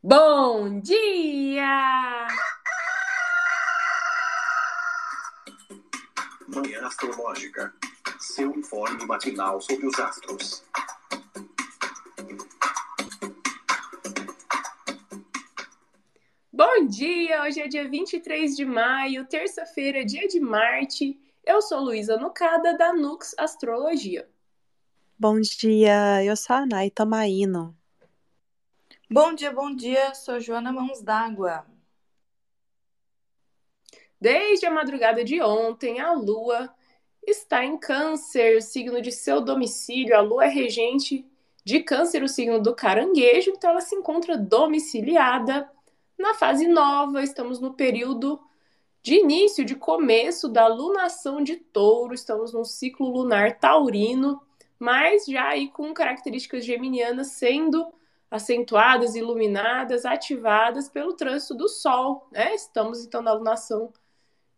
Bom dia! Manhã Astrológica. Seu informe matinal sobre os astros. Bom dia! Hoje é dia 23 de maio, terça-feira, dia de Marte. Eu sou Luísa Nucada, da Nux Astrologia. Bom dia, eu sou a Nay Tomaino. Bom dia, bom dia, sou Joana Mãos d'Água. Desde a madrugada de ontem, a Lua está em Câncer, signo de seu domicílio. A Lua é regente de Câncer, o signo do caranguejo, então ela se encontra domiciliada na fase nova. Estamos no período de início, de começo da lunação de touro, estamos num ciclo lunar taurino, mas já aí com características geminianas sendo acentuadas, iluminadas, ativadas pelo trânsito do Sol. Né? Estamos então na lunação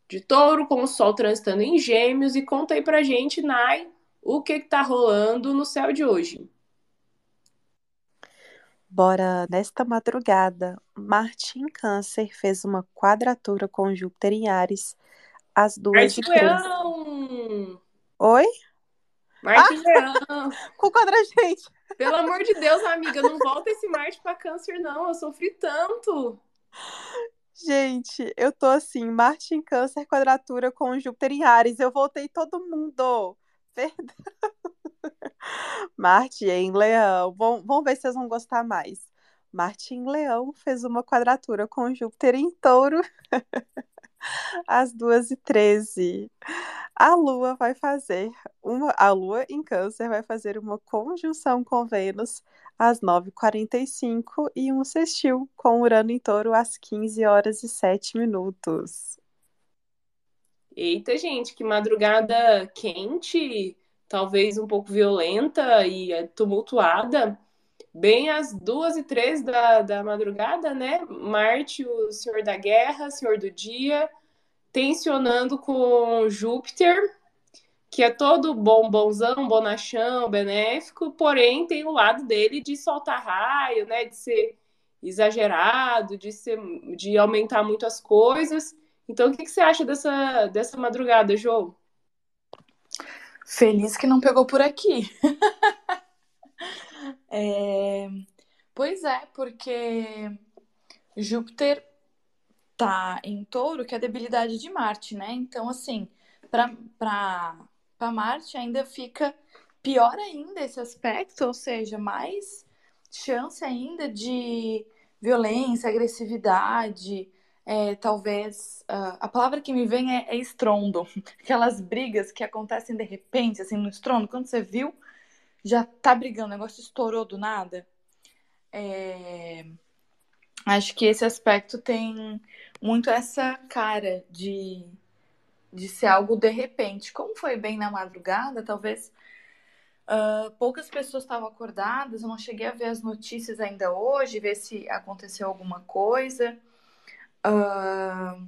de touro, com o Sol transitando em gêmeos, e conta aí pra gente, Nai, o que, que tá rolando no céu de hoje. Bora, nesta madrugada, Marte em Câncer fez uma quadratura com Júpiter em Ares às duas Marte Leão! Oi? Marte ah! Leão! com quadragente! Pelo amor de Deus, amiga, não volta esse Marte para Câncer, não. Eu sofri tanto. Gente, eu tô assim, Marte em Câncer, quadratura com Júpiter em Ares. Eu voltei todo mundo. Perdão. Marte em Leão. Vamos, vamos ver se vocês vão gostar mais. Marte em Leão fez uma quadratura com Júpiter em Touro às 2h13. A Lua vai fazer uma. A Lua em Câncer vai fazer uma conjunção com Vênus às 9h45 e um sextil com Urano em Touro às 15 horas e 7 minutos. Eita, gente, que madrugada quente! talvez um pouco violenta e é, tumultuada, bem às duas e três da, da madrugada, né? Marte, o senhor da guerra, senhor do dia, tensionando com Júpiter, que é todo bom, bonzão, bonachão, benéfico, porém tem o lado dele de soltar raio, né? De ser exagerado, de, ser, de aumentar muito as coisas. Então, o que, que você acha dessa, dessa madrugada, João? Feliz que não pegou por aqui. é... Pois é, porque Júpiter tá em touro, que é a debilidade de Marte, né? Então, assim, para Marte ainda fica pior ainda esse aspecto, ou seja, mais chance ainda de violência, agressividade, é, talvez. Uh, a palavra que me vem é, é, estrondo. Aquelas brigas que acontecem de repente, assim, no estrondo. Quando você viu, já tá brigando, o negócio estourou do nada. É... Acho que esse aspecto tem muito essa cara de, de ser algo de repente. Como foi bem na madrugada, talvez. Uh, poucas pessoas estavam acordadas, eu não cheguei a ver as notícias ainda hoje, ver se aconteceu alguma coisa. Uh,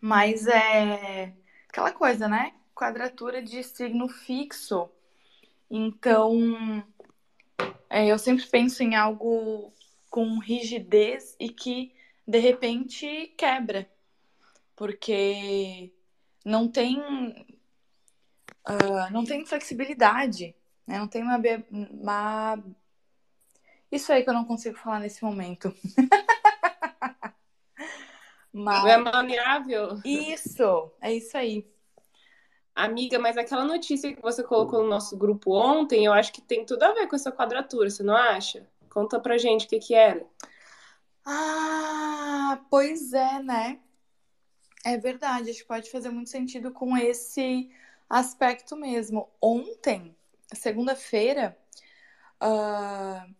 mas é aquela coisa, né? Quadratura de signo fixo. Então, é, eu sempre penso em algo com rigidez e que de repente quebra, porque não tem uh, não tem flexibilidade, né? Não tem uma, uma isso aí que eu não consigo falar nesse momento. Mas... Não é maleável. Isso, é isso aí. Amiga, mas aquela notícia que você colocou no nosso grupo ontem, eu acho que tem tudo a ver com essa quadratura, você não acha? Conta pra gente o que que era. Ah, pois é, né? É verdade, acho que pode fazer muito sentido com esse aspecto mesmo. Ontem, segunda-feira, uh,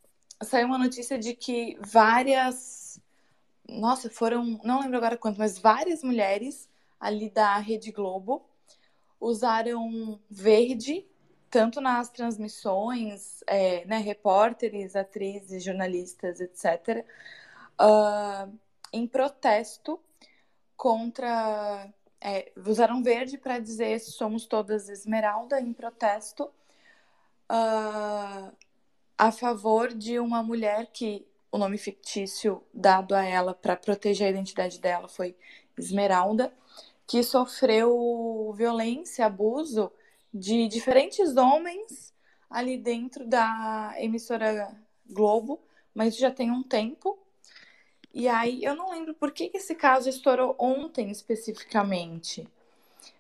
saiu uma notícia de que várias nossa, foram, não lembro agora quanto, mas várias mulheres ali da Rede Globo usaram verde, tanto nas transmissões, é, né, repórteres, atrizes, jornalistas, etc., uh, ah, em protesto contra. É, usaram verde para dizer somos todas esmeralda, em protesto uh, a favor de uma mulher que o nome fictício dado a ela para proteger a identidade dela foi Esmeralda, que sofreu violência, abuso de diferentes homens ali dentro da emissora Globo, mas já tem um tempo. E aí eu não lembro por que esse caso estourou ontem especificamente.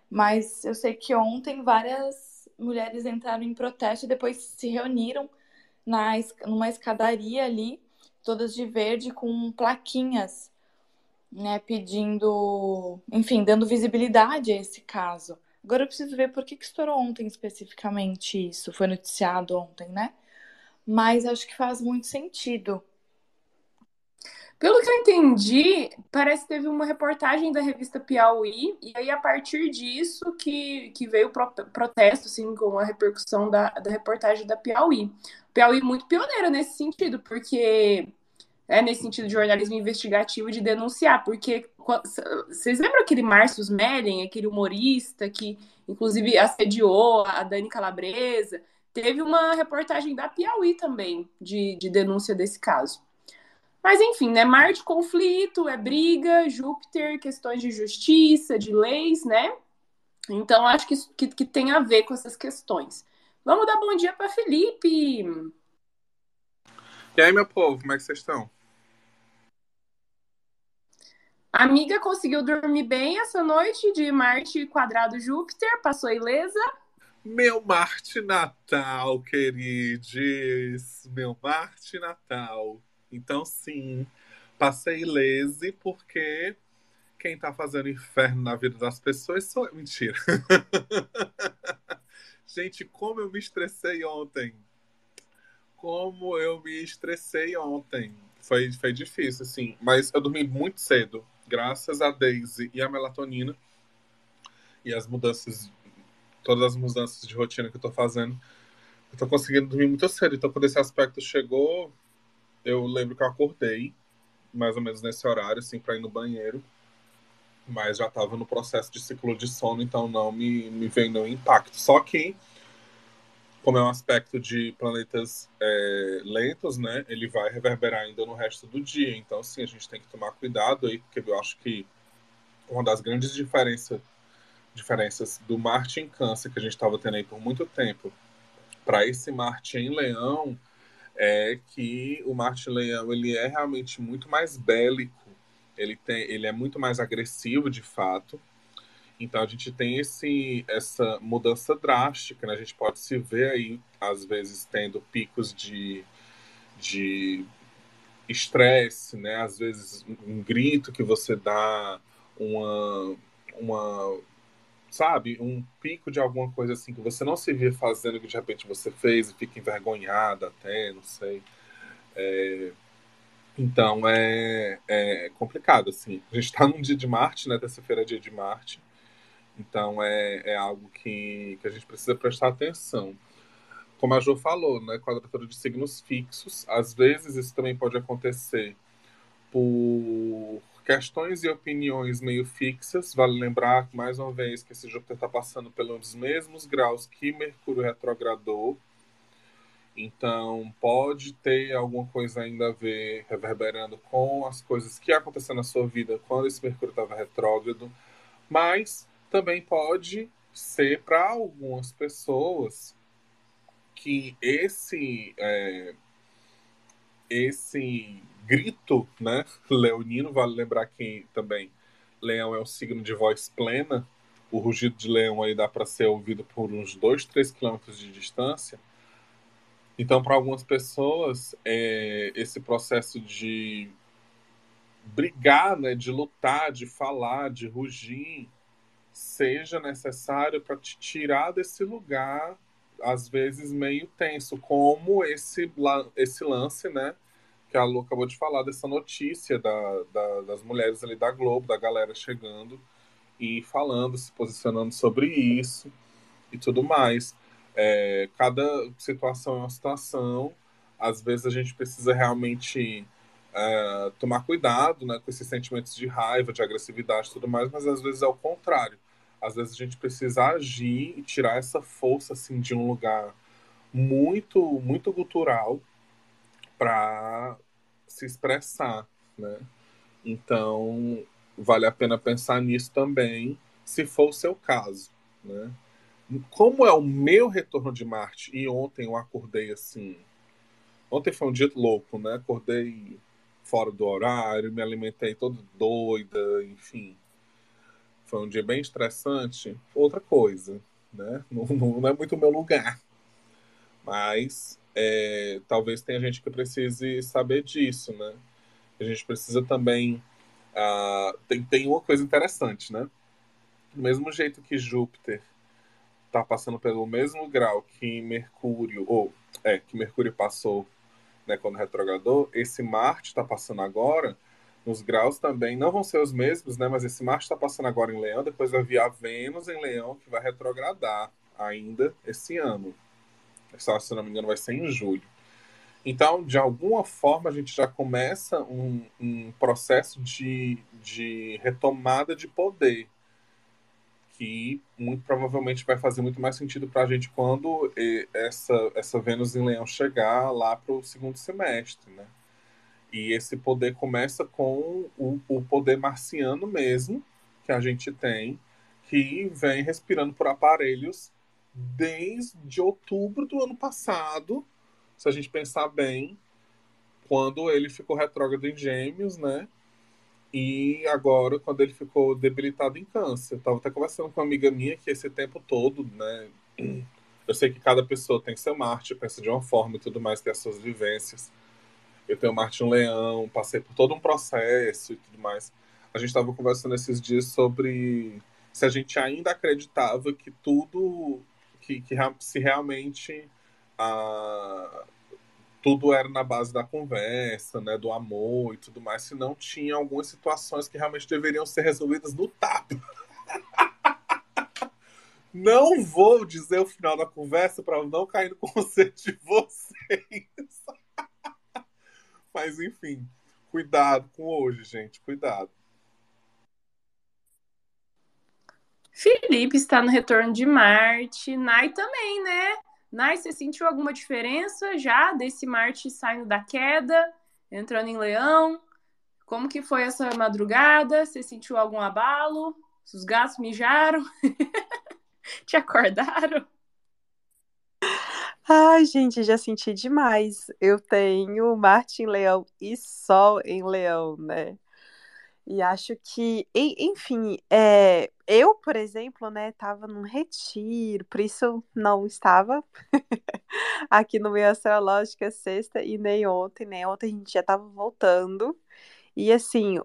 Mas eu sei que ontem várias mulheres entraram em protesto e depois se reuniram na, numa escadaria ali, todas de verde, com plaquinhas, né, pedindo, enfim, dando visibilidade a esse caso. Agora eu preciso ver por que, que estourou ontem especificamente isso. Foi noticiado ontem, né? Mas acho que faz muito sentido. Pelo que eu entendi, parece que teve uma reportagem da revista Piauí, e aí a partir disso que, que veio o pro, protesto, assim, com a repercussão da, da reportagem da Piauí. Piauí muito pioneira nesse sentido, porque é nesse sentido de jornalismo investigativo de denunciar, porque vocês lembram aquele Márcio Smelling, aquele humorista que inclusive assediou a Dani Calabresa? Teve uma reportagem da Piauí também de, de denúncia desse caso. Mas enfim, né? Marte, conflito, é briga, Júpiter, questões de justiça, de leis, né? Então, acho que, que, que tem a ver com essas questões. Vamos dar bom dia para Felipe. E aí, meu povo, como é que vocês estão? A amiga conseguiu dormir bem essa noite de Marte quadrado Júpiter, passou ilesa. Meu Marte Natal, queridos. Meu Marte Natal. Então, sim, passei lese porque quem tá fazendo inferno na vida das pessoas sou eu. Mentira. Gente, como eu me estressei ontem. Como eu me estressei ontem. Foi, foi difícil, assim. Mas eu dormi muito cedo, graças a Daisy e a melatonina. E as mudanças, todas as mudanças de rotina que eu tô fazendo. Eu tô conseguindo dormir muito cedo. Então, quando esse aspecto chegou, eu lembro que eu acordei, mais ou menos nesse horário, assim, para ir no banheiro. Mas já estava no processo de ciclo de sono, então não me, me veio nenhum impacto. Só que, como é um aspecto de planetas é, lentos, né, ele vai reverberar ainda no resto do dia. Então, sim, a gente tem que tomar cuidado aí, porque eu acho que uma das grandes diferença, diferenças do Marte em Câncer, que a gente estava tendo aí por muito tempo, para esse Marte em Leão, é que o Marte Leão ele é realmente muito mais bélico, ele, tem, ele é muito mais agressivo de fato. Então a gente tem esse, essa mudança drástica, né? A gente pode se ver aí, às vezes, tendo picos de, de estresse, né? Às vezes um grito que você dá, uma, uma sabe, um pico de alguma coisa assim que você não se via fazendo, que de repente você fez e fica envergonhada até, não sei. É... Então é, é complicado, assim. A gente está num dia de Marte, né? Terça-feira é dia de Marte. Então é, é algo que, que a gente precisa prestar atenção. Como a Jo falou, né? Quadratura de signos fixos. Às vezes isso também pode acontecer por questões e opiniões meio fixas. Vale lembrar, mais uma vez, que esse Júpiter está passando pelos mesmos graus que Mercúrio retrogradou. Então, pode ter alguma coisa ainda a ver, reverberando com as coisas que aconteceram na sua vida quando esse Mercúrio estava retrógrado. Mas também pode ser para algumas pessoas que esse. É, esse grito, né? Leonino, vale lembrar que também leão é um signo de voz plena. O rugido de leão aí dá para ser ouvido por uns 2, 3 quilômetros de distância. Então, para algumas pessoas, é, esse processo de brigar, né, de lutar, de falar, de rugir, seja necessário para te tirar desse lugar, às vezes meio tenso, como esse, esse lance, né, que a Lu acabou de falar dessa notícia da, da, das mulheres ali da Globo, da galera chegando e falando, se posicionando sobre isso e tudo mais. É, cada situação é uma situação. Às vezes a gente precisa realmente é, tomar cuidado né, com esses sentimentos de raiva, de agressividade e tudo mais, mas às vezes é o contrário. Às vezes a gente precisa agir e tirar essa força assim, de um lugar muito, muito cultural para se expressar, né? Então, vale a pena pensar nisso também, se for o seu caso, né? Como é o meu retorno de Marte, e ontem eu acordei assim. Ontem foi um dia louco, né? Acordei fora do horário, me alimentei todo doida, enfim. Foi um dia bem estressante. Outra coisa, né? Não, não é muito o meu lugar. Mas é, talvez tenha gente que precise saber disso, né? A gente precisa também. Uh, tem, tem uma coisa interessante, né? Do mesmo jeito que Júpiter está passando pelo mesmo grau que Mercúrio, ou é, que Mercúrio passou né, quando retrogradou, esse Marte está passando agora, nos graus também não vão ser os mesmos, né? Mas esse Marte está passando agora em Leão, depois vai vir a Vênus em Leão, que vai retrogradar ainda esse ano. Se não me engano, vai ser em julho. Então, de alguma forma, a gente já começa um, um processo de, de retomada de poder que muito provavelmente vai fazer muito mais sentido para a gente quando essa, essa Vênus em Leão chegar lá para o segundo semestre, né? E esse poder começa com o, o poder marciano mesmo, que a gente tem, que vem respirando por aparelhos desde outubro do ano passado, se a gente pensar bem, quando ele ficou retrógrado em Gêmeos, né? E agora, quando ele ficou debilitado em câncer. Eu tava até conversando com uma amiga minha que esse tempo todo, né? Eu sei que cada pessoa tem seu Marte, pensa de uma forma e tudo mais, tem as suas vivências. Eu tenho Marte um leão, passei por todo um processo e tudo mais. A gente estava conversando esses dias sobre se a gente ainda acreditava que tudo, que, que se realmente a, tudo era na base da conversa, né, do amor e tudo mais, se não tinha algumas situações que realmente deveriam ser resolvidas no tapa. Não vou dizer o final da conversa para não cair no conceito de vocês. Mas enfim, cuidado com hoje, gente, cuidado. Felipe está no retorno de Marte, Nai também, né? Nai, você sentiu alguma diferença já desse Marte saindo da queda, entrando em Leão? Como que foi essa madrugada? Você sentiu algum abalo? Os gatos mijaram? Te acordaram? Ai, gente, já senti demais. Eu tenho Marte em Leão e Sol em Leão, né? E acho que, enfim, é, eu, por exemplo, né, estava num retiro, por isso não estava aqui no meio astrológica sexta e nem ontem, né? Ontem a gente já estava voltando. E assim,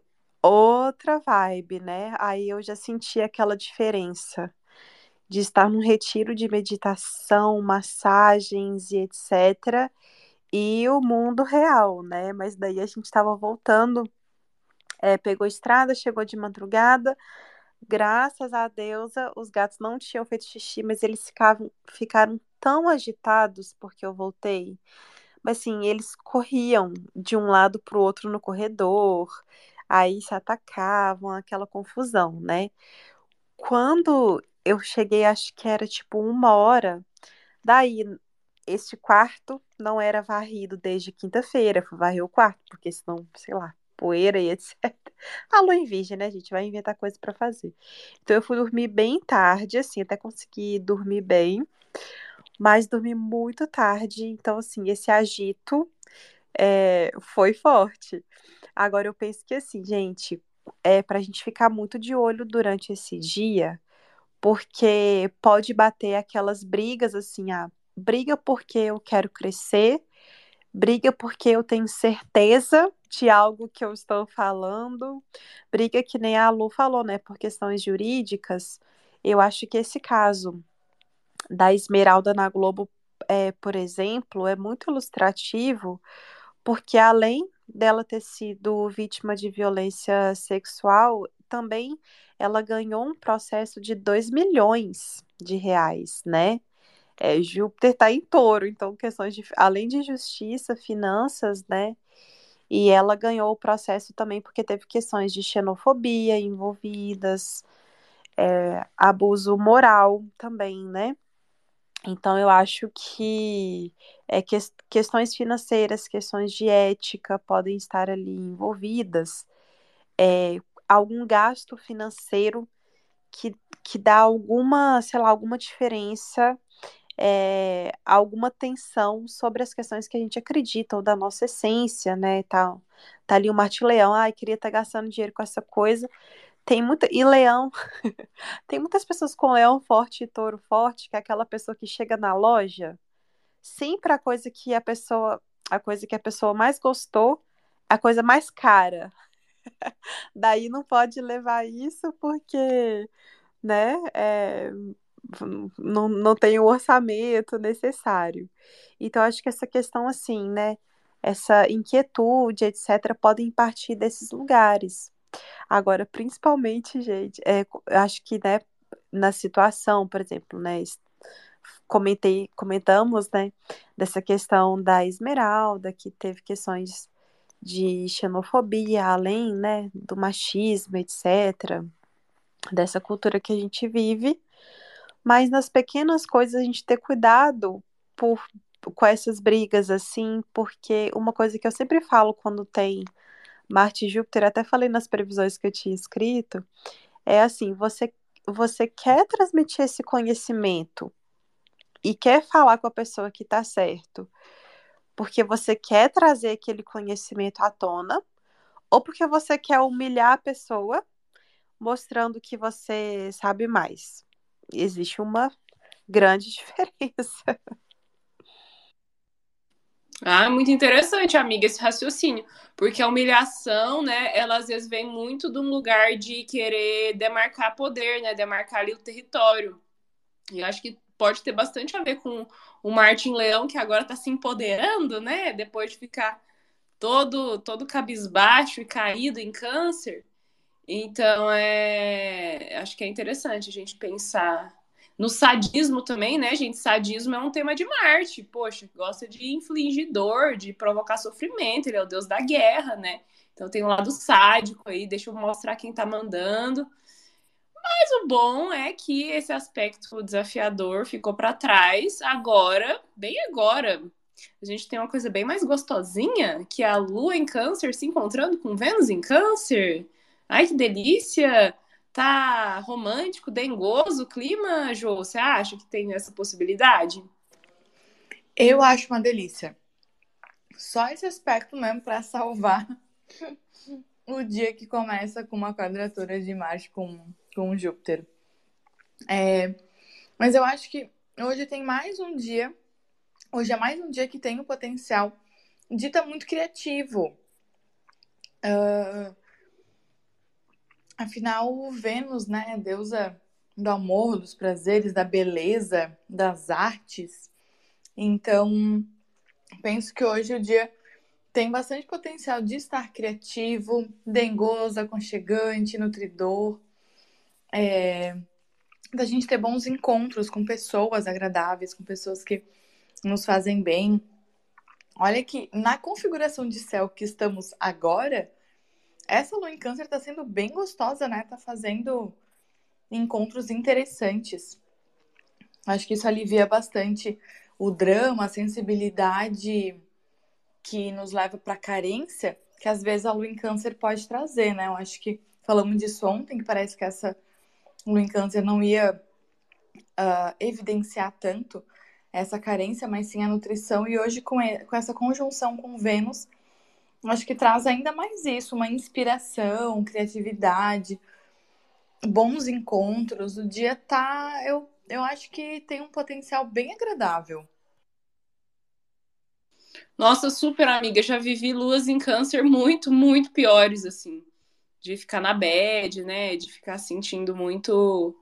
outra vibe, né? Aí eu já senti aquela diferença de estar num retiro de meditação, massagens e etc. E o mundo real, né? Mas daí a gente estava voltando é, pegou estrada, chegou de madrugada. Graças a Deus, os gatos não tinham feito xixi, mas eles ficavam, ficaram tão agitados porque eu voltei. Mas assim, eles corriam de um lado para o outro no corredor, aí se atacavam, aquela confusão, né? Quando eu cheguei, acho que era tipo uma hora, daí este quarto não era varrido desde quinta-feira, fui varrer o quarto, porque senão, sei lá, poeira e etc. A lua em virgem, né, gente? Vai inventar coisa para fazer. Então eu fui dormir bem tarde, assim, até consegui dormir bem, mas dormi muito tarde. Então, assim, esse agito é, foi forte. Agora eu penso que, assim, gente, é pra gente ficar muito de olho durante esse dia, porque pode bater aquelas brigas, assim, a briga porque eu quero crescer briga porque eu tenho certeza de algo que eu estou falando, briga que nem a Lu falou, né, por questões jurídicas. Eu acho que esse caso da Esmeralda na Globo, é, por exemplo, é muito ilustrativo, porque além dela ter sido vítima de violência sexual, também ela ganhou um processo de 2 milhões de reais, né? é, Júpiter está em touro, então questões de, além de justiça, finanças, né? E ela ganhou o processo também porque teve questões de xenofobia envolvidas, é, abuso moral também, né? Então, eu acho que é, que, questões financeiras, questões de ética podem estar ali envolvidas. É, algum gasto financeiro que, que dá alguma, sei lá, alguma diferença, é, alguma tensão sobre as questões que a gente acredita, ou da nossa essência, né? Tá, tá ali o Marte Leão, ai, queria estar gastando dinheiro com essa coisa. Tem muita. E leão. tem muitas pessoas com leão forte e touro forte, que é aquela pessoa que chega na loja, sempre a coisa que a pessoa. A coisa que a pessoa mais gostou, a coisa mais cara. Daí não pode levar isso porque, né, é, não, não tem o orçamento necessário. Então, acho que essa questão, assim, né, essa inquietude, etc., podem partir desses lugares. Agora, principalmente, gente, é, acho que, né, na situação, por exemplo, né, comentei, comentamos, né, dessa questão da Esmeralda, que teve questões de xenofobia, além, né, do machismo, etc., dessa cultura que a gente vive, mas nas pequenas coisas a gente ter cuidado por, com essas brigas, assim, porque uma coisa que eu sempre falo quando tem Marte e Júpiter, até falei nas previsões que eu tinha escrito, é assim, você, você quer transmitir esse conhecimento e quer falar com a pessoa que está certo, porque você quer trazer aquele conhecimento à tona, ou porque você quer humilhar a pessoa, mostrando que você sabe mais. Existe uma grande diferença. Ah, muito interessante, amiga, esse raciocínio. Porque a humilhação, né, ela às vezes vem muito de um lugar de querer demarcar poder, né, demarcar ali o território. E eu acho que pode ter bastante a ver com o Martin Leão, que agora está se empoderando, né, depois de ficar todo, todo cabisbaixo e caído em câncer. Então, é, acho que é interessante a gente pensar no sadismo também, né, gente? Sadismo é um tema de Marte. Poxa, gosta de infligir dor, de provocar sofrimento. Ele é o deus da guerra, né? Então tem um lado sádico aí. Deixa eu mostrar quem tá mandando. Mas o bom é que esse aspecto desafiador ficou para trás. Agora, bem agora, a gente tem uma coisa bem mais gostosinha, que é a Lua em Câncer se encontrando com Vênus em Câncer. Ai, que delícia! Tá romântico, dengoso o clima, Jô? Você acha que tem essa possibilidade? Eu acho uma delícia. Só esse aspecto mesmo para salvar o dia que começa com uma quadratura de Marte com, com Júpiter. É, mas eu acho que hoje tem mais um dia. Hoje é mais um dia que tem o potencial de estar tá muito criativo. Uh, Afinal, Vênus, né, deusa do amor, dos prazeres, da beleza, das artes. Então, penso que hoje o dia tem bastante potencial de estar criativo, dengoso, aconchegante, nutridor, é, da gente ter bons encontros com pessoas agradáveis, com pessoas que nos fazem bem. Olha que na configuração de céu que estamos agora, essa lua em câncer tá sendo bem gostosa, né? Tá fazendo encontros interessantes. Acho que isso alivia bastante o drama, a sensibilidade que nos leva para carência, que às vezes a lua em câncer pode trazer, né? Eu acho que falamos disso ontem, que parece que essa em câncer não ia uh, evidenciar tanto essa carência, mas sim a nutrição. E hoje, com, com essa conjunção com Vênus, acho que traz ainda mais isso, uma inspiração, criatividade, bons encontros. O dia tá, eu, eu acho que tem um potencial bem agradável. Nossa, super amiga, já vivi luas em câncer muito, muito piores, assim. De ficar na bad, né? De ficar sentindo muito.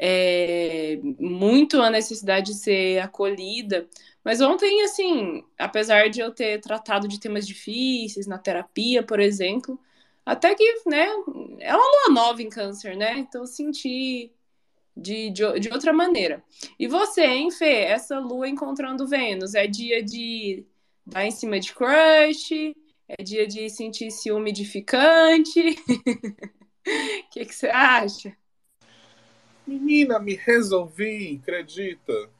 É, muito a necessidade de ser acolhida. Mas ontem, assim, apesar de eu ter tratado de temas difíceis na terapia, por exemplo, até que, né, é uma lua nova em câncer, né? Então senti de, de, de outra maneira. E você, hein, Fê? Essa lua encontrando Vênus, é dia de dar em cima de crush? É dia de sentir ciúme edificante? O que, que você acha? Menina, me resolvi, acredita?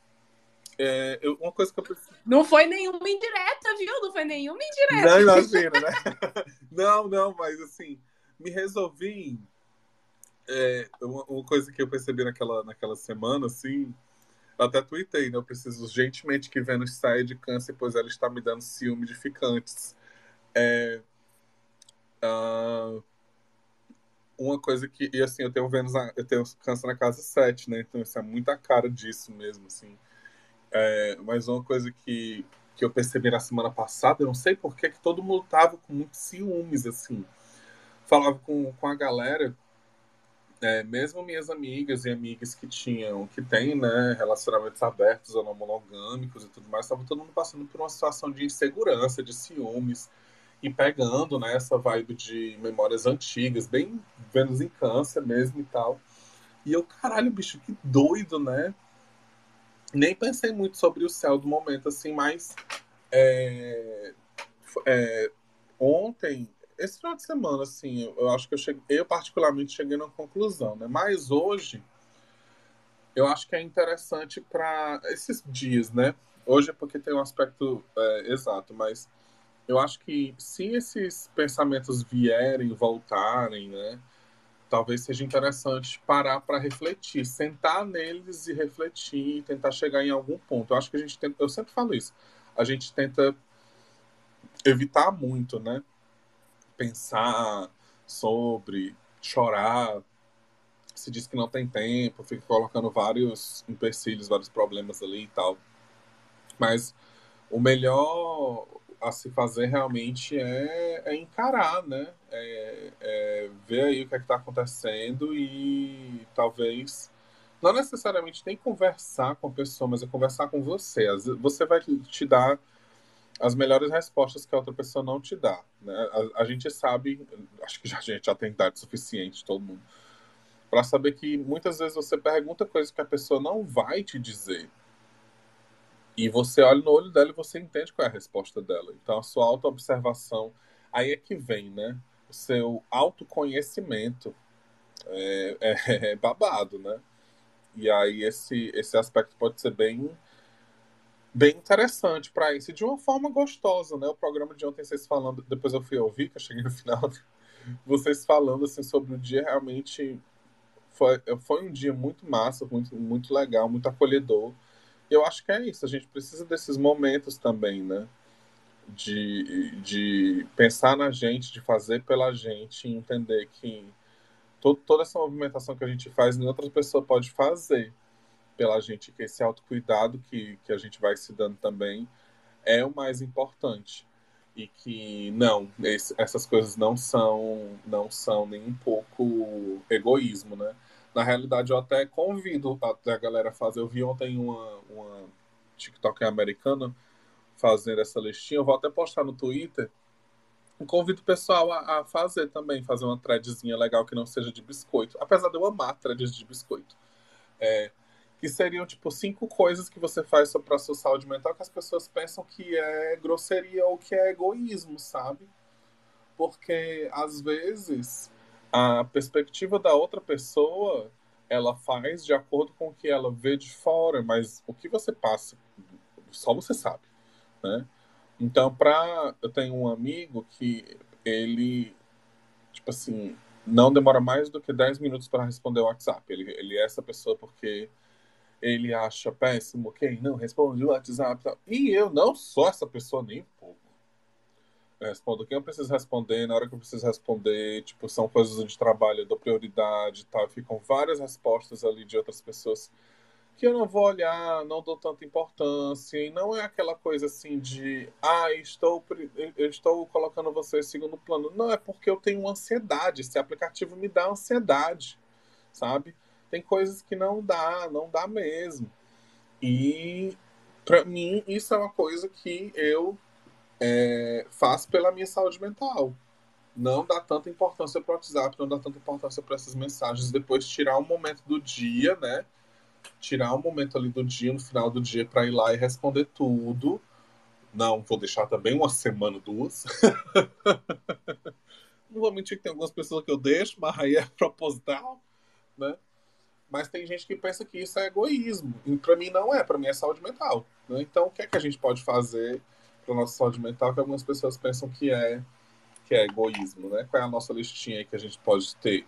é, eu, uma coisa que eu preciso. Não foi nenhuma indireta, viu? Não foi nenhuma indireta. Não imagina, né? não, não, mas assim, me resolvi. É, uma, uma, coisa que eu percebi naquela, naquela semana, assim, até tuitei, né? Eu preciso urgentemente que Vênus saia de câncer, pois ela está me dando ciúme de ficantes. É, uh, uma coisa que. E assim, eu tenho Vênus, eu tenho câncer na casa 7, né? Então isso é muita cara disso mesmo, assim. É, mas uma coisa que, que eu percebi na semana passada, eu não sei por que todo mundo tava com muitos ciúmes, assim. Falava com, com a galera, é, mesmo minhas amigas e amigas que tinham, que têm, né, relacionamentos abertos ou não monogâmicos e tudo mais, estava todo mundo passando por uma situação de insegurança, de ciúmes, e pegando, né, essa vibe de memórias antigas, bem Vênus em câncer mesmo e tal. E eu, caralho, bicho, que doido, né? nem pensei muito sobre o céu do momento, assim, mas é, é, ontem, esse final de semana, assim, eu, eu acho que eu, cheguei, eu particularmente cheguei numa conclusão, né? Mas hoje, eu acho que é interessante para esses dias, né? Hoje é porque tem um aspecto é, exato, mas eu acho que se esses pensamentos vierem, voltarem, né? talvez seja interessante parar para refletir, sentar neles e refletir, tentar chegar em algum ponto. Eu acho que a gente tenta, eu sempre falo isso, a gente tenta evitar muito, né? Pensar sobre, chorar, se diz que não tem tempo, fica colocando vários empecilhos, vários problemas ali e tal. Mas o melhor, a se fazer realmente é, é encarar, né? É, é ver aí o que é está acontecendo e talvez não necessariamente nem conversar com a pessoa, mas é conversar com você. Você vai te dar as melhores respostas que a outra pessoa não te dá. Né? A, a gente sabe, acho que já, a gente já tem idade suficiente, todo mundo, para saber que muitas vezes você pergunta coisas que a pessoa não vai te dizer. E você olha no olho dela e você entende qual é a resposta dela. Então a sua autoobservação, aí é que vem, né? O seu autoconhecimento é, é, é babado, né? E aí esse, esse aspecto pode ser bem bem interessante para isso, de uma forma gostosa, né? O programa de ontem vocês falando, depois eu fui ouvir, que eu cheguei no final, vocês falando assim sobre o dia realmente foi, foi um dia muito massa, muito, muito legal, muito acolhedor eu acho que é isso, a gente precisa desses momentos também, né? De, de pensar na gente, de fazer pela gente, entender que todo, toda essa movimentação que a gente faz, nem outra pessoa pode fazer pela gente, que esse autocuidado que, que a gente vai se dando também é o mais importante. E que não, esse, essas coisas não são, não são nem um pouco egoísmo, né? Na realidade, eu até convido a, a galera a fazer. Eu vi ontem uma, uma TikTok americana fazendo essa listinha. Eu vou até postar no Twitter. E convido o pessoal a, a, fazer também, fazer uma threadzinha legal que não seja de biscoito. Apesar de eu amar threads de biscoito. É, que seriam, tipo, cinco coisas que você faz para a sua saúde mental que as pessoas pensam que é grosseria ou que é egoísmo, sabe? Porque, às vezes, a perspectiva da outra pessoa ela faz de acordo com o que ela vê de fora, mas o que você passa só você sabe, né? Então, para eu tenho um amigo que ele tipo assim, não demora mais do que 10 minutos para responder o WhatsApp. Ele, ele é essa pessoa porque ele acha péssimo quem não responde o WhatsApp. E eu não sou essa pessoa nem respondo quem eu preciso responder, na hora que eu preciso responder, tipo, são coisas de trabalho, eu dou prioridade e tal, ficam várias respostas ali de outras pessoas que eu não vou olhar, não dou tanta importância, e não é aquela coisa assim de, ah, estou, eu estou colocando você em segundo plano. Não, é porque eu tenho ansiedade, esse aplicativo me dá ansiedade, sabe? Tem coisas que não dá, não dá mesmo. E para mim isso é uma coisa que eu é, faço pela minha saúde mental. Não dá tanta importância para o WhatsApp, não dá tanta importância para essas mensagens. Depois tirar um momento do dia, né? Tirar um momento ali do dia, no final do dia, para ir lá e responder tudo. Não, vou deixar também uma semana, duas. não vou mentir que tem algumas pessoas que eu deixo, mas aí é proposital, né? Mas tem gente que pensa que isso é egoísmo. E para mim não é, para mim é saúde mental. Né? Então, o que é que a gente pode fazer para nossa saúde mental que algumas pessoas pensam que é que é egoísmo, né? Qual é a nossa listinha que a gente pode ter?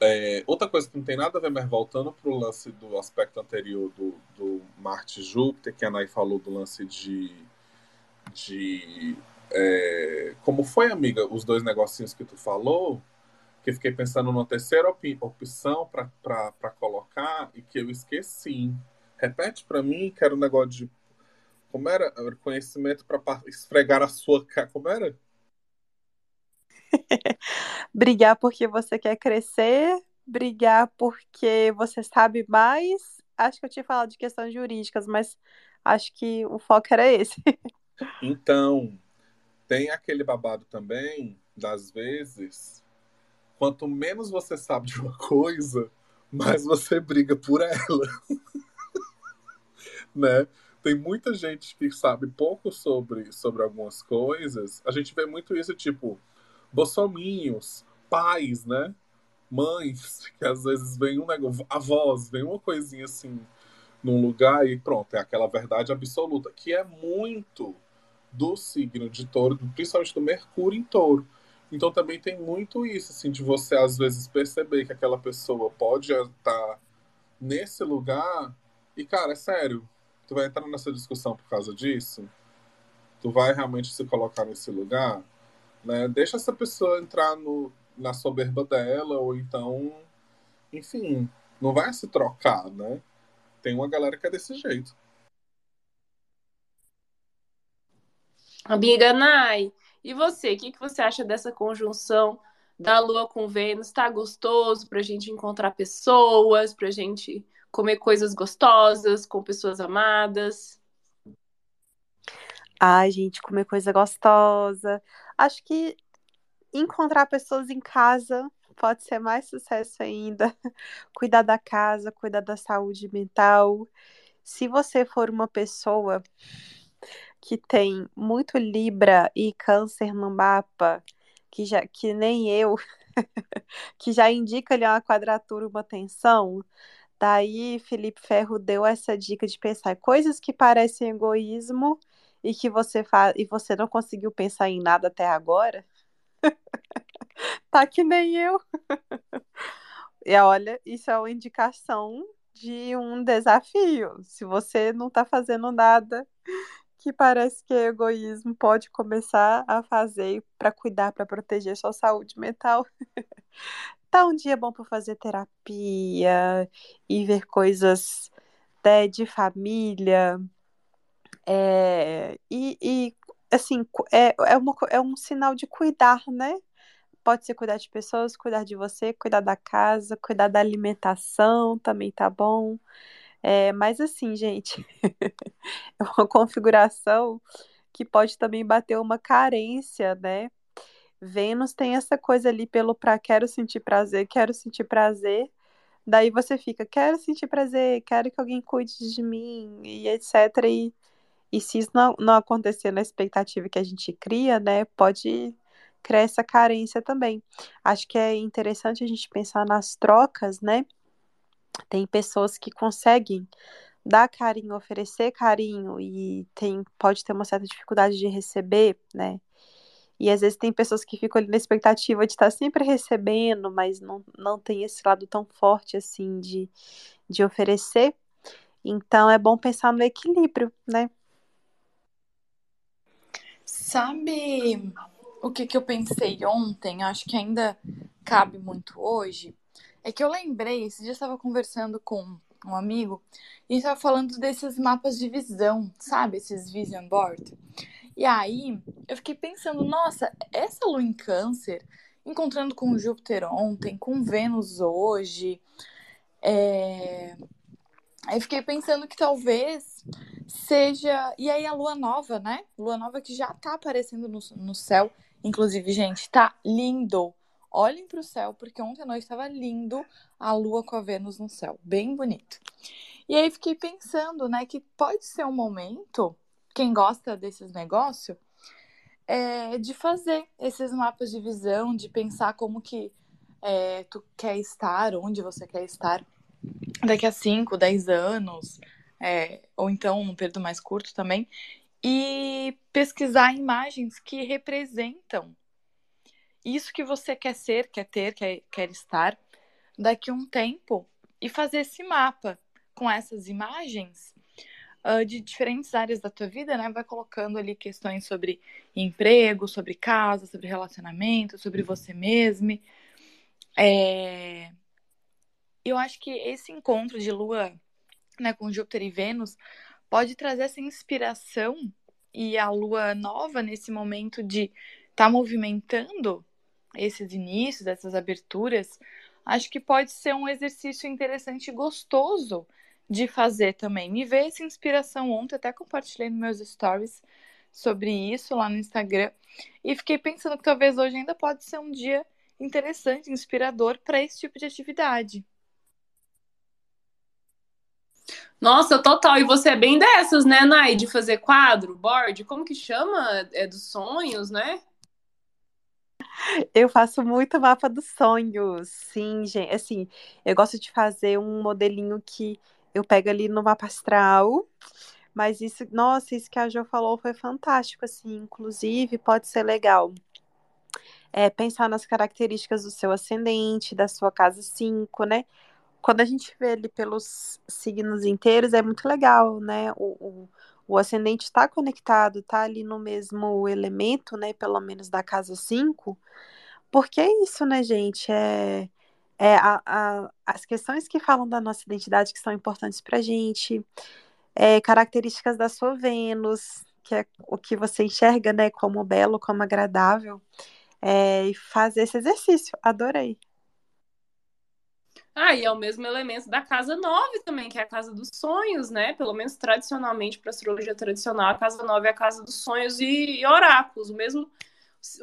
É, outra coisa que não tem nada a ver, mas voltando para o lance do aspecto anterior do, do Marte Júpiter, que a Nay falou do lance de. de é, como foi, amiga, os dois negocinhos que tu falou, que fiquei pensando numa terceira op opção para colocar e que eu esqueci. Repete para mim que era um negócio de. Como era? Conhecimento para esfregar a sua cara. Como era? brigar porque você quer crescer, brigar porque você sabe mais. Acho que eu tinha falado de questões jurídicas, mas acho que o foco era esse. Então, tem aquele babado também, das vezes, quanto menos você sabe de uma coisa, mais você briga por ela. né? Tem muita gente que sabe pouco sobre, sobre algumas coisas. A gente vê muito isso, tipo, bolsominhos, pais, né? Mães, que às vezes vem um negócio, avós, vem uma coisinha assim num lugar e pronto, é aquela verdade absoluta, que é muito do signo de touro, principalmente do Mercúrio em touro. Então também tem muito isso, assim, de você às vezes perceber que aquela pessoa pode estar nesse lugar e, cara, é sério, tu vai entrar nessa discussão por causa disso? Tu vai realmente se colocar nesse lugar? Né? Deixa essa pessoa entrar no, na soberba dela, ou então, enfim, não vai se trocar, né? Tem uma galera que é desse jeito. Amiga Nai, e você? O que, que você acha dessa conjunção da Lua com Vênus? Tá gostoso pra gente encontrar pessoas, pra gente comer coisas gostosas com pessoas amadas? Ai, gente, comer coisa gostosa. Acho que encontrar pessoas em casa pode ser mais sucesso ainda. Cuidar da casa, cuidar da saúde mental. Se você for uma pessoa que tem muito Libra e Câncer no mapa, que já que nem eu, que já indica ali uma quadratura, uma tensão, daí Felipe Ferro deu essa dica de pensar coisas que parecem egoísmo e que você faz e você não conseguiu pensar em nada até agora, tá que nem eu. e olha, isso é uma indicação de um desafio. Se você não tá fazendo nada que parece que é egoísmo, pode começar a fazer para cuidar, para proteger sua saúde mental. tá um dia bom para fazer terapia e ver coisas né, de família, é, e, e, assim, é, é, uma, é um sinal de cuidar, né? Pode ser cuidar de pessoas, cuidar de você, cuidar da casa, cuidar da alimentação, também tá bom. É, mas assim, gente, é uma configuração que pode também bater uma carência, né? Vênus tem essa coisa ali pelo pra quero sentir prazer, quero sentir prazer. Daí você fica, quero sentir prazer, quero que alguém cuide de mim, e etc. E e se isso não, não acontecer na expectativa que a gente cria, né, pode criar essa carência também. Acho que é interessante a gente pensar nas trocas, né? Tem pessoas que conseguem dar carinho, oferecer carinho e tem, pode ter uma certa dificuldade de receber, né? E às vezes tem pessoas que ficam ali na expectativa de estar sempre recebendo, mas não, não tem esse lado tão forte assim de, de oferecer. Então é bom pensar no equilíbrio, né? Sabe o que, que eu pensei ontem? Acho que ainda cabe muito hoje. É que eu lembrei, esse dia eu estava conversando com um amigo e estava falando desses mapas de visão, sabe? Esses vision board. E aí eu fiquei pensando, nossa, essa lua em câncer, encontrando com Júpiter ontem, com Vênus hoje, é... Aí fiquei pensando que talvez seja. E aí a lua nova, né? Lua nova que já tá aparecendo no, no céu. Inclusive, gente, tá lindo. Olhem para o céu, porque ontem à noite estava lindo a lua com a Vênus no céu. Bem bonito. E aí fiquei pensando, né, que pode ser um momento, quem gosta desses negócios, é, de fazer esses mapas de visão, de pensar como que é, tu quer estar, onde você quer estar daqui a 5, 10 anos, é, ou então um período mais curto também, e pesquisar imagens que representam isso que você quer ser, quer ter, quer, quer estar daqui a um tempo e fazer esse mapa com essas imagens uh, de diferentes áreas da tua vida, né? Vai colocando ali questões sobre emprego, sobre casa, sobre relacionamento, sobre você mesmo. É... Eu acho que esse encontro de Lua né, com Júpiter e Vênus pode trazer essa inspiração e a Lua nova nesse momento de estar tá movimentando esses inícios, essas aberturas, acho que pode ser um exercício interessante e gostoso de fazer também. Me veio essa inspiração ontem, até compartilhei nos meus stories sobre isso lá no Instagram. E fiquei pensando que talvez hoje ainda pode ser um dia interessante, inspirador para esse tipo de atividade. Nossa, total. E você é bem dessas, né, Nai? De fazer quadro, board, como que chama? É dos sonhos, né? Eu faço muito mapa dos sonhos. Sim, gente. Assim, eu gosto de fazer um modelinho que eu pego ali no mapa astral. Mas isso, nossa, isso que a Jo falou foi fantástico, assim. Inclusive, pode ser legal. É, pensar nas características do seu ascendente, da sua casa 5, né? Quando a gente vê ele pelos signos inteiros, é muito legal, né? O, o, o ascendente está conectado, está ali no mesmo elemento, né? Pelo menos da casa 5. Porque é isso, né, gente? É, é a, a, as questões que falam da nossa identidade que são importantes para a gente, é, características da sua Vênus, que é o que você enxerga, né, como belo, como agradável, é, e fazer esse exercício. Adorei. Ah, e é o mesmo elemento da casa 9 também, que é a casa dos sonhos, né? Pelo menos tradicionalmente, para astrologia tradicional, a casa 9 é a casa dos sonhos e, e oráculos. O mesmo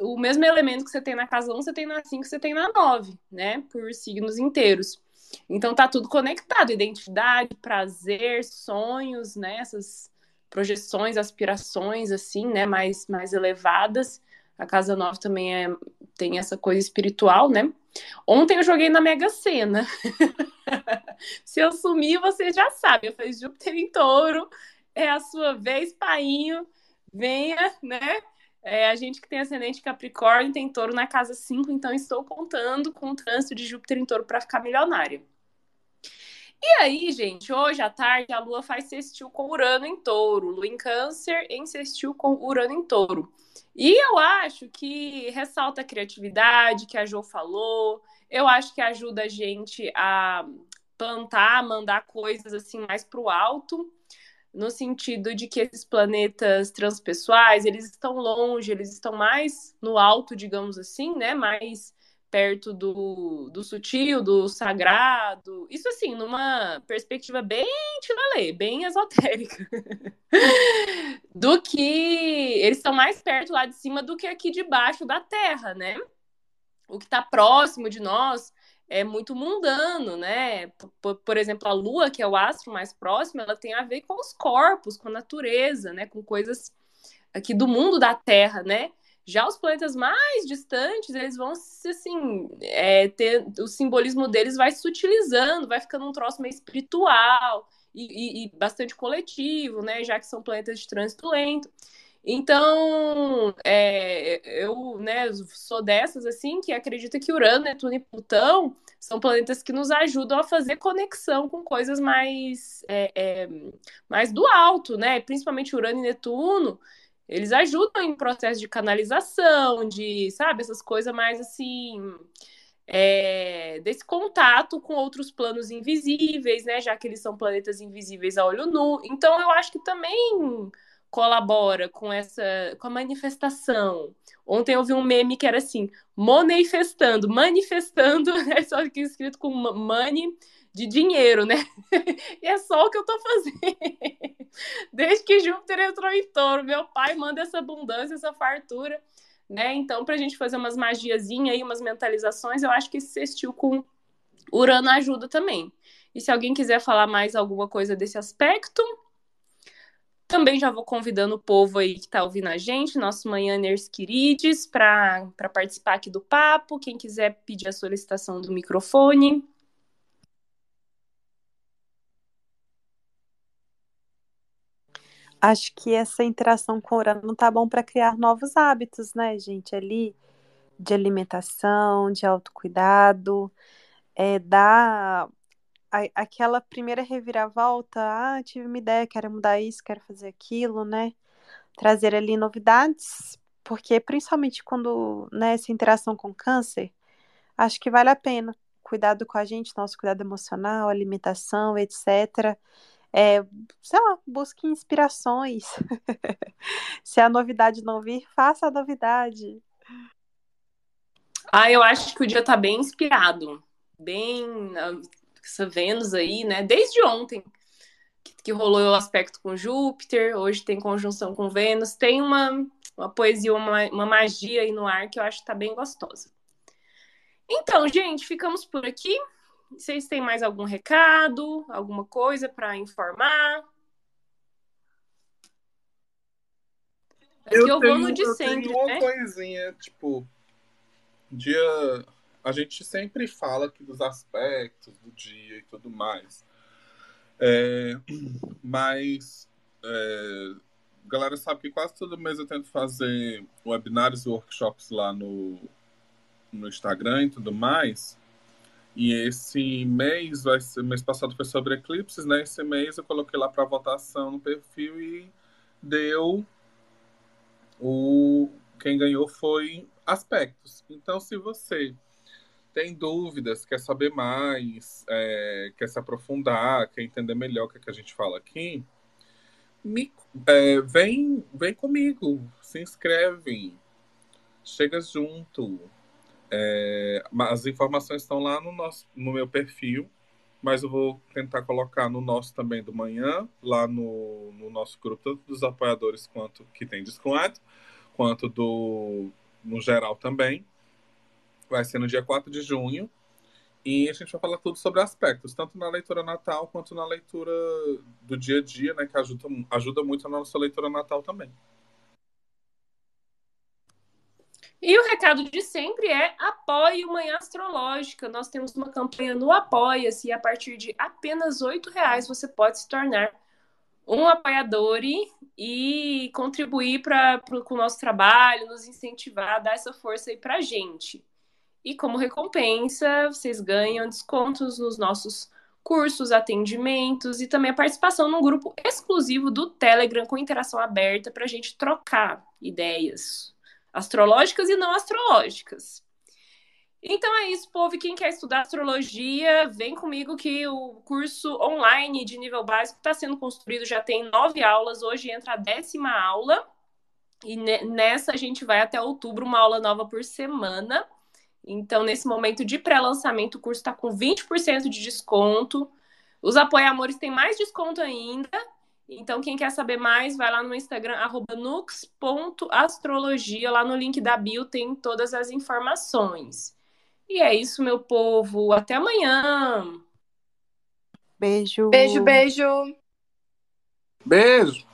o mesmo elemento que você tem na casa 1, você tem na 5, você tem na 9, né? Por signos inteiros. Então tá tudo conectado, identidade, prazer, sonhos, né? Essas projeções, aspirações assim, né, mais mais elevadas. A casa 9 também é, tem essa coisa espiritual, né? Ontem eu joguei na Mega Sena. Se eu sumir, você já sabe. Eu fiz Júpiter em touro. É a sua vez, painho. Venha, né? É, a gente que tem ascendente Capricórnio tem touro na casa 5, então estou contando com o trânsito de Júpiter em touro para ficar milionária. E aí, gente, hoje à tarde a Lua faz sextil com Urano em touro, Lua em câncer em sextil com Urano em touro. E eu acho que ressalta a criatividade que a Jo falou, eu acho que ajuda a gente a plantar, mandar coisas assim mais para o alto no sentido de que esses planetas transpessoais, eles estão longe, eles estão mais no alto, digamos assim, né? Mais perto do, do sutil, do sagrado. Isso assim, numa perspectiva bem tilalê, bem esotérica. do que eles estão mais perto lá de cima do que aqui debaixo da Terra, né? O que está próximo de nós é muito mundano, né? Por, por, exemplo, a Lua, que é o astro mais próximo, ela tem a ver com os corpos, com a natureza, né? Com coisas aqui do mundo da Terra, né? Já os planetas mais distantes, eles vão se assim, é, ter o simbolismo deles vai se utilizando, vai ficando um troço meio espiritual e, e, e bastante coletivo, né? Já que são planetas de trânsito lento. Então, é, eu né, sou dessas assim que acredita que Urano, Netuno e Plutão são planetas que nos ajudam a fazer conexão com coisas mais, é, é, mais do alto, né? Principalmente Urano e Netuno, eles ajudam em processo de canalização, de, sabe, essas coisas mais assim. É, desse contato com outros planos invisíveis, né? Já que eles são planetas invisíveis a olho nu. Então, eu acho que também colabora com essa com a manifestação. Ontem eu vi um meme que era assim, manifestando, manifestando, né? Só que escrito com money de dinheiro, né? e é só o que eu tô fazendo. Desde que Júpiter entrou em touro, meu pai manda essa abundância, essa fartura, né? Então, pra gente fazer umas magiazinhas aí, umas mentalizações, eu acho que esse sextil com Urano ajuda também. E se alguém quiser falar mais alguma coisa desse aspecto, Também já vou convidando o povo aí que está ouvindo a gente, nossos manhãers queridos, para participar aqui do papo. Quem quiser pedir a solicitação do microfone. Acho que essa interação com o Urano tá bom para criar novos hábitos, né, gente? Ali de alimentação, de autocuidado, é, dar a- aquela primeira reviravolta, ah, tive uma ideia, quero mudar isso, quero fazer aquilo, né? Trazer ali novidades, porque principalmente quando, né, essa interação com câncer, acho que vale a pena. Cuidado com a gente, nosso cuidado emocional, alimentação, etc. É, sei lá, busque inspirações. Se a novidade não vir, faça a novidade. Ah, eu acho que o dia tá bem inspirado. Bem. Essa Vênus aí, né? Desde ontem que, que rolou o aspecto com Júpiter, hoje tem conjunção com Vênus. Tem uma, uma poesia, uma, uma magia aí no ar que eu acho que tá bem gostosa. Então, gente, ficamos por aqui. Vocês têm mais algum recado, alguma coisa para informar? Aqui eu, eu vou no de eu sempre, tenho uma né? coisinha, tipo, dia. A gente sempre fala aqui dos aspectos do dia e tudo mais. É, mas é, a galera sabe que quase todo mês eu tento fazer webinários e workshops lá no, no Instagram e tudo mais. E esse mês, vai ser, mês passado foi sobre eclipses, né? Esse mês eu coloquei lá para votação no perfil e deu o quem ganhou foi aspectos. Então, se você tem dúvidas, quer saber mais, é, quer se aprofundar, quer entender melhor o que, é que a gente fala aqui, me, é, vem, vem comigo, se inscreve, chega junto. É, as informações estão lá no, nosso, no meu perfil, mas eu vou tentar colocar no nosso também do manhã, lá no, no nosso grupo, tanto dos apoiadores quanto que tem desconto, quanto do no geral também. Vai ser no dia 4 de junho. E a gente vai falar tudo sobre aspectos, tanto na leitura natal quanto na leitura do dia a dia, né? Que ajuda, ajuda muito na nossa leitura natal também. E o recado de sempre é apoie o Manhã Astrológica. Nós temos uma campanha no Apoia-se e a partir de apenas R$ reais você pode se tornar um apoiador e, e contribuir para com o nosso trabalho, nos incentivar, dar essa força aí para a gente. E como recompensa, vocês ganham descontos nos nossos cursos, atendimentos e também a participação num grupo exclusivo do Telegram com interação aberta para a gente trocar ideias astrológicas e não astrológicas. Então é isso, povo. Quem quer estudar astrologia, vem comigo que o curso online de nível básico está sendo construído, já tem nove aulas. Hoje entra a décima aula. E nessa a gente vai até outubro, uma aula nova por semana. Então, nesse momento de pré-lançamento, o curso está com 20% de desconto. Os apoiamores têm mais desconto ainda. Então, quem quer saber mais, vai lá no Instagram, nux.astrologia. Lá no link da bio tem todas as informações. E é isso, meu povo. Até amanhã. Beijo. Beijo, beijo. Beijo.